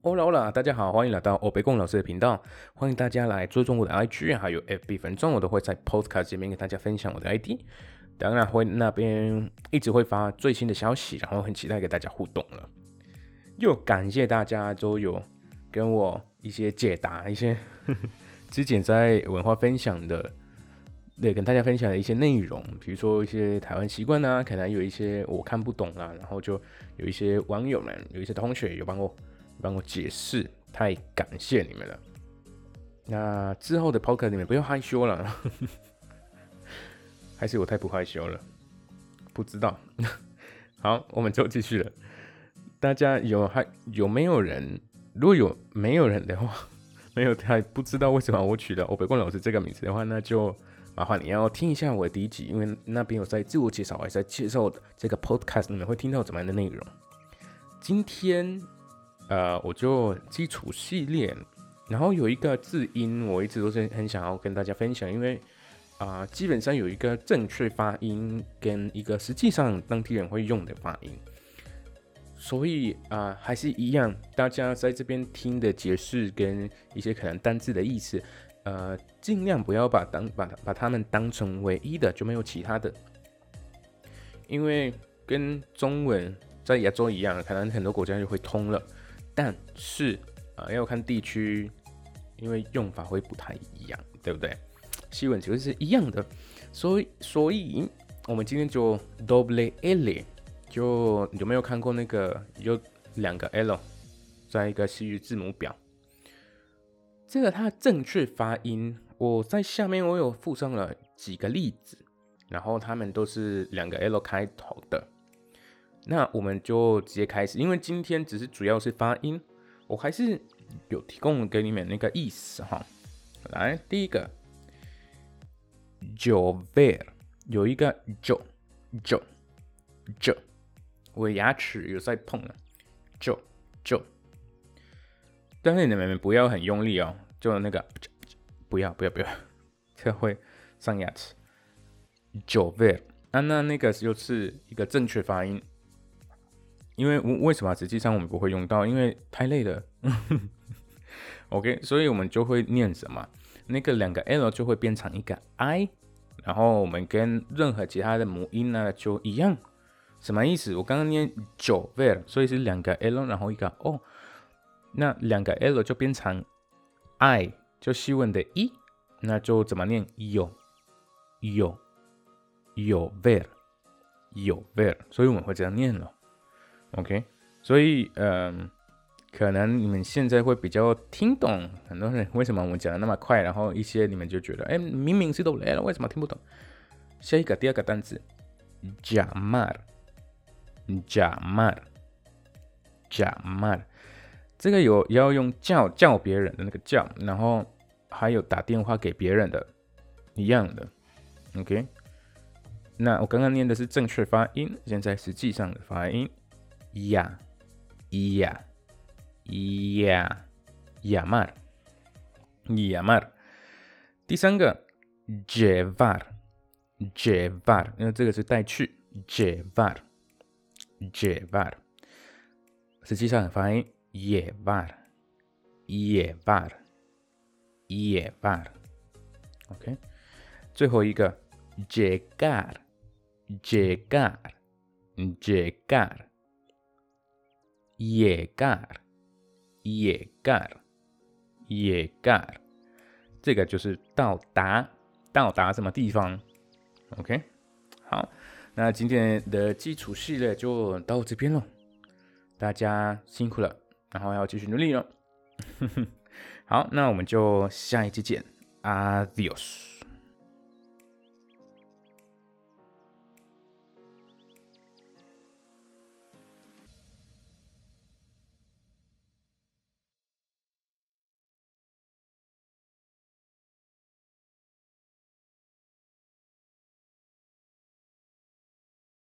Hola Hola，大家好，欢迎来到欧北贡老师的频道，欢迎大家来追踪我的 IG，还有 FB 粉钻，我都会在 Podcast 里面跟大家分享我的 ID，当然会那边一直会发最新的消息，然后很期待跟大家互动了。又感谢大家都有跟我一些解答，一些 之前在文化分享的，对，跟大家分享的一些内容，比如说一些台湾习惯啊，可能有一些我看不懂啊，然后就有一些网友们，有一些同学有帮我。帮我解释，太感谢你们了。那之后的 podcast 你们不要害羞了，还是我太不害羞了？不知道。好，我们就继续了。大家有还有没有人？如果有没有人的话，没有太不知道为什么我取了欧北冠老师这个名字的话，那就麻烦你要听一下我的第一集，因为那边有在自我介绍，还在介绍这个 podcast，你们会听到怎么样的内容？今天。呃，我就基础系列，然后有一个字音，我一直都是很想要跟大家分享，因为啊，基本上有一个正确发音跟一个实际上当地人会用的发音，所以啊，还是一样，大家在这边听的解释跟一些可能单字的意思，呃，尽量不要把当把把它们当成唯一的，就没有其他的，因为跟中文在亚洲一样，可能很多国家就会通了。但是啊，要看地区，因为用法会不太一样，对不对？西文其实是一样的，所以所以我们今天就 double L，就有没有看过那个有两个 L 在一个西语字母表？这个它正确发音，我在下面我有附上了几个例子，然后他们都是两个 L 开头的。那我们就直接开始，因为今天只是主要是发音，我还是有提供给你们那个意思哈。来，第一个，jover 有一个 jo jo jo，我牙齿有在碰了，jo jo，但是你们不要很用力哦，就那个不要不要不要，这会伤牙齿。jover 啊，那那个就是一个正确发音。因为为什么实际上我们不会用到？因为太累了。OK，所以我们就会念什么？那个两个 L 就会变成一个 I，然后我们跟任何其他的母音呢就一样。什么意思？我刚刚念九 ver，所以是两个 L，然后一个 O，那两个 L 就变成 I，就西文的 E，那就怎么念？有有有 ver 有 ver，所以我们会这样念了。OK，所以嗯，可能你们现在会比较听懂很多人为什么我讲的那么快，然后一些你们就觉得，哎，明明是都来了，为什么听不懂？下一个第二个单词，jamar，jamar，jamar，这个有要用叫叫别人的那个叫，然后还有打电话给别人的一样的，OK。那我刚刚念的是正确发音，现在实际上的发音。呀呀呀，llamar llamar。第三个，llevar llevar，因为这个是带去，llevar llevar。实际上发音，llevar llevar llevar。OK，最后一个，llegar llegar llegar。 llegar，llegar，llegar，这个就是到达，到达什么地方？OK，好，那今天的基础系列就到这边了，大家辛苦了，然后要继续努力了。好，那我们就下一期见，Adios。